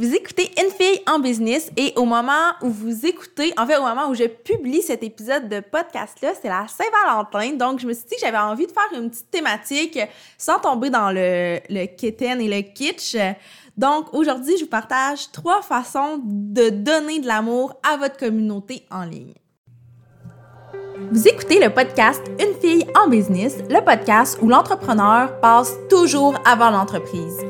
Vous écoutez Une fille en business et au moment où vous écoutez, en fait au moment où je publie cet épisode de podcast-là, c'est la Saint-Valentin. Donc je me suis dit que j'avais envie de faire une petite thématique sans tomber dans le, le kitten et le kitsch. Donc aujourd'hui, je vous partage trois façons de donner de l'amour à votre communauté en ligne. Vous écoutez le podcast Une fille en business, le podcast où l'entrepreneur passe toujours avant l'entreprise.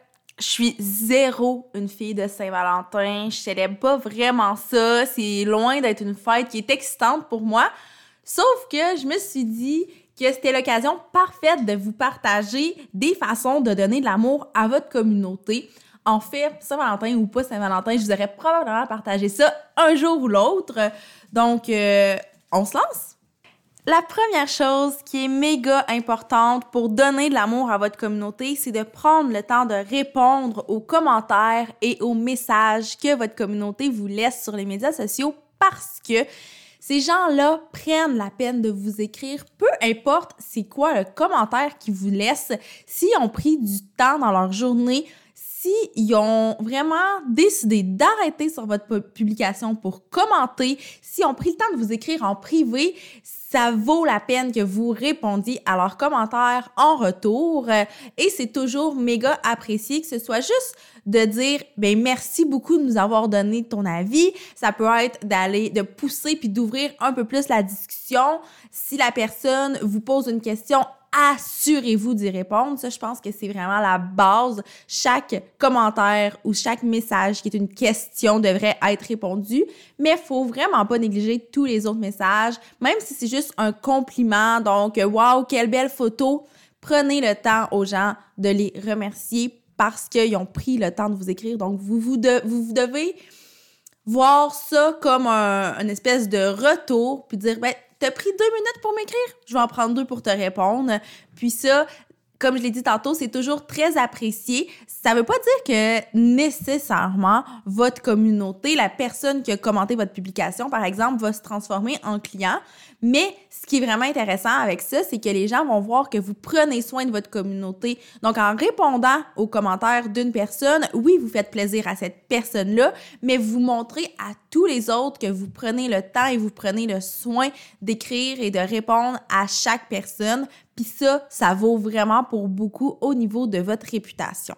je suis zéro une fille de Saint-Valentin. Je célèbre pas vraiment ça. C'est loin d'être une fête qui est excitante pour moi. Sauf que je me suis dit que c'était l'occasion parfaite de vous partager des façons de donner de l'amour à votre communauté. En fait, Saint-Valentin ou pas Saint-Valentin, je vous aurais probablement partagé ça un jour ou l'autre. Donc, euh, on se lance? La première chose qui est méga importante pour donner de l'amour à votre communauté, c'est de prendre le temps de répondre aux commentaires et aux messages que votre communauté vous laisse sur les médias sociaux parce que ces gens-là prennent la peine de vous écrire, peu importe c'est quoi le commentaire qu'ils vous laissent, s'ils ont pris du temps dans leur journée s'ils ont vraiment décidé d'arrêter sur votre publication pour commenter, s'ils ont pris le temps de vous écrire en privé, ça vaut la peine que vous répondiez à leurs commentaires en retour. Et c'est toujours méga apprécié que ce soit juste de dire ben merci beaucoup de nous avoir donné ton avis. Ça peut être d'aller de pousser puis d'ouvrir un peu plus la discussion. Si la personne vous pose une question, assurez-vous d'y répondre. Ça, je pense que c'est vraiment la base. Chaque commentaire ou chaque message qui est une question devrait être répondu, mais faut vraiment pas négliger tous les autres messages, même si c'est juste un compliment. Donc, waouh, quelle belle photo. Prenez le temps aux gens de les remercier parce qu'ils ont pris le temps de vous écrire. Donc, vous, vous, devez voir ça comme un, espèce de retour, puis dire, ben, T'as pris deux minutes pour m'écrire? Je vais en prendre deux pour te répondre. Puis ça, comme je l'ai dit tantôt, c'est toujours très apprécié. Ça veut pas dire que nécessairement votre communauté, la personne qui a commenté votre publication, par exemple, va se transformer en client. Mais ce qui est vraiment intéressant avec ça, c'est que les gens vont voir que vous prenez soin de votre communauté. Donc, en répondant aux commentaires d'une personne, oui, vous faites plaisir à cette personne-là, mais vous montrez à tous les autres que vous prenez le temps et vous prenez le soin d'écrire et de répondre à chaque personne ça, ça vaut vraiment pour beaucoup au niveau de votre réputation.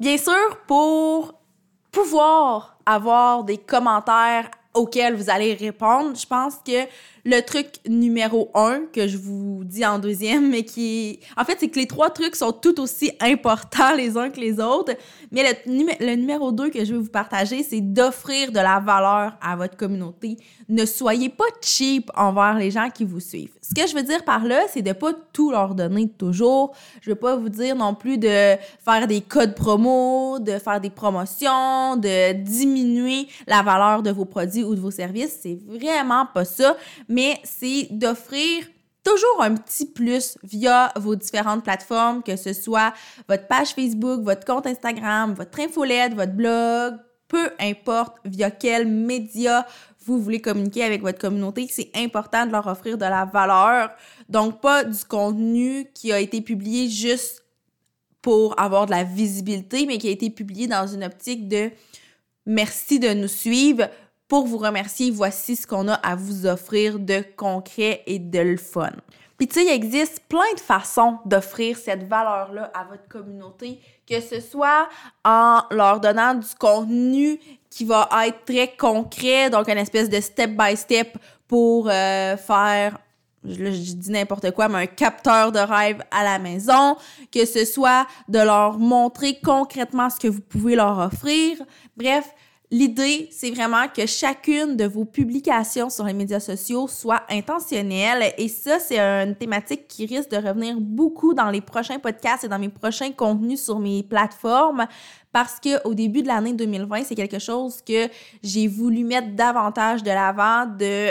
Bien sûr, pour pouvoir avoir des commentaires auxquels vous allez répondre, je pense que le truc numéro un que je vous dis en deuxième, mais qui En fait, c'est que les trois trucs sont tout aussi importants les uns que les autres. Mais le, numéro deux que je vais vous partager, c'est d'offrir de la valeur à votre communauté. Ne soyez pas cheap envers les gens qui vous suivent. Ce que je veux dire par là, c'est de pas tout leur donner toujours. Je veux pas vous dire non plus de faire des codes promo, de faire des promotions, de diminuer la valeur de vos produits ou de vos services. C'est vraiment pas ça mais c'est d'offrir toujours un petit plus via vos différentes plateformes, que ce soit votre page Facebook, votre compte Instagram, votre infolette, votre blog, peu importe via quel média vous voulez communiquer avec votre communauté, c'est important de leur offrir de la valeur. Donc, pas du contenu qui a été publié juste pour avoir de la visibilité, mais qui a été publié dans une optique de merci de nous suivre pour vous remercier, voici ce qu'on a à vous offrir de concret et de le fun. Puis tu sais, il existe plein de façons d'offrir cette valeur-là à votre communauté, que ce soit en leur donnant du contenu qui va être très concret, donc une espèce de step-by-step pour euh, faire je, je dis n'importe quoi, mais un capteur de rêve à la maison, que ce soit de leur montrer concrètement ce que vous pouvez leur offrir. Bref, L'idée, c'est vraiment que chacune de vos publications sur les médias sociaux soit intentionnelle. Et ça, c'est une thématique qui risque de revenir beaucoup dans les prochains podcasts et dans mes prochains contenus sur mes plateformes. Parce que au début de l'année 2020, c'est quelque chose que j'ai voulu mettre davantage de l'avant, de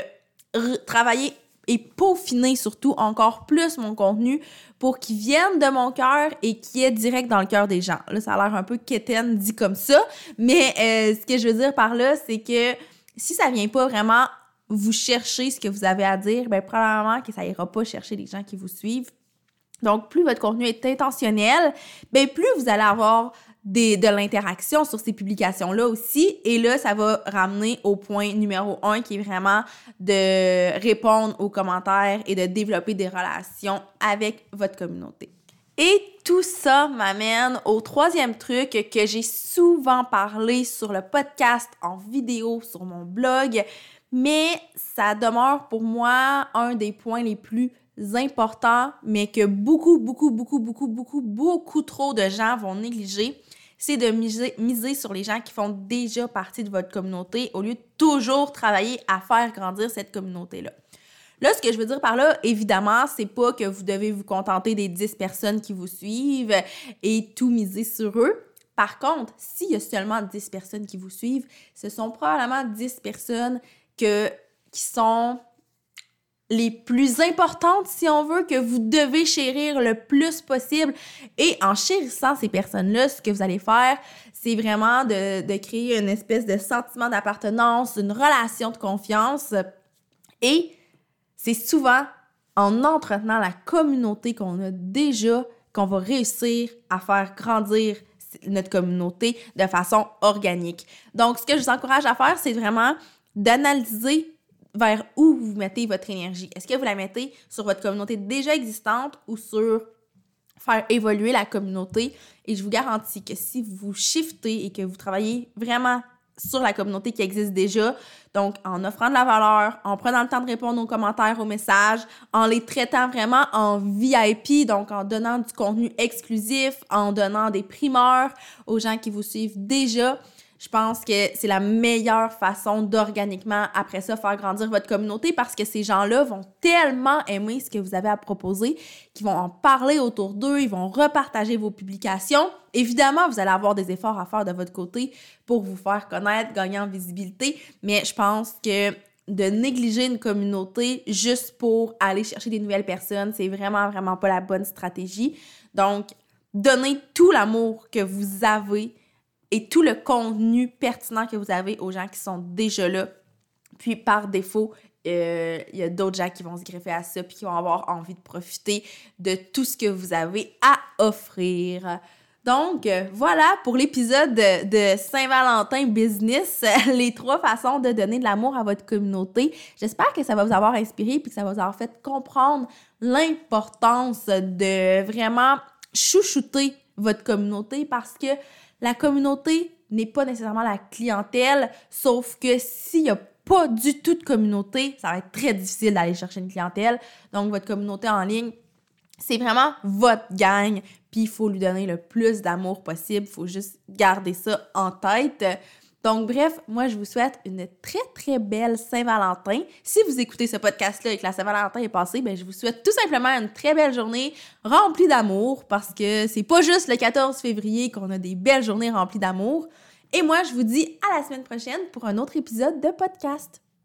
travailler et peaufiner surtout encore plus mon contenu pour qu'il vienne de mon cœur et qu'il est direct dans le cœur des gens. Là, ça a l'air un peu quétaine dit comme ça, mais euh, ce que je veux dire par là, c'est que si ça vient pas vraiment vous chercher ce que vous avez à dire, ben probablement que ça ira pas chercher les gens qui vous suivent. Donc, plus votre contenu est intentionnel, ben plus vous allez avoir de l'interaction sur ces publications-là aussi. Et là, ça va ramener au point numéro un qui est vraiment de répondre aux commentaires et de développer des relations avec votre communauté. Et tout ça m'amène au troisième truc que j'ai souvent parlé sur le podcast, en vidéo, sur mon blog, mais ça demeure pour moi un des points les plus importants, mais que beaucoup, beaucoup, beaucoup, beaucoup, beaucoup, beaucoup trop de gens vont négliger c'est de miser, sur les gens qui font déjà partie de votre communauté au lieu de toujours travailler à faire grandir cette communauté-là. Là, ce que je veux dire par là, évidemment, c'est pas que vous devez vous contenter des 10 personnes qui vous suivent et tout miser sur eux. Par contre, s'il y a seulement 10 personnes qui vous suivent, ce sont probablement 10 personnes que, qui sont les plus importantes, si on veut, que vous devez chérir le plus possible. Et en chérissant ces personnes-là, ce que vous allez faire, c'est vraiment de, de, créer une espèce de sentiment d'appartenance, une relation de confiance. Et c'est souvent en entretenant la communauté qu'on a déjà qu'on va réussir à faire grandir notre communauté de façon organique. Donc, ce que je vous encourage à faire, c'est vraiment d'analyser vers où vous mettez votre énergie? Est-ce que vous la mettez sur votre communauté déjà existante ou sur faire évoluer la communauté? Et je vous garantis que si vous shiftez et que vous travaillez vraiment sur la communauté qui existe déjà, donc en offrant de la valeur, en prenant le temps de répondre aux commentaires, aux messages, en les traitant vraiment en VIP, donc en donnant du contenu exclusif, en donnant des primeurs aux gens qui vous suivent déjà, je pense que c'est la meilleure façon d'organiquement, après ça, faire grandir votre communauté parce que ces gens-là vont tellement aimer ce que vous avez à proposer qu'ils vont en parler autour d'eux, ils vont repartager vos publications. Évidemment, vous allez avoir des efforts à faire de votre côté pour vous faire connaître, gagner en visibilité, mais je pense que de négliger une communauté juste pour aller chercher des nouvelles personnes, c'est vraiment, vraiment pas la bonne stratégie. Donc, donnez tout l'amour que vous avez et tout le contenu pertinent que vous avez aux gens qui sont déjà là. Puis par défaut, euh, il y a d'autres gens qui vont se greffer à ça puis qui vont avoir envie de profiter de tout ce que vous avez à offrir. Donc, euh, voilà pour l'épisode de, Saint-Valentin Business, les trois façons de donner de l'amour à votre communauté. J'espère que ça va vous avoir inspiré puis que ça va vous avoir fait comprendre l'importance de vraiment chouchouter votre communauté parce que la communauté n'est pas nécessairement la clientèle, sauf que s'il n'y a pas du tout de communauté, ça va être très difficile d'aller chercher une clientèle. Donc, votre communauté en ligne, c'est vraiment votre gang, puis il faut lui donner le plus d'amour possible. Il faut juste garder ça en tête. Donc, bref, moi, je vous souhaite une très, très belle Saint-Valentin. Si vous écoutez ce podcast-là et que la Saint-Valentin est passée, ben, je vous souhaite tout simplement une très belle journée remplie d'amour parce que c'est pas juste le 14 février qu'on a des belles journées remplies d'amour. Et moi, je vous dis à la semaine prochaine pour un autre épisode de podcast.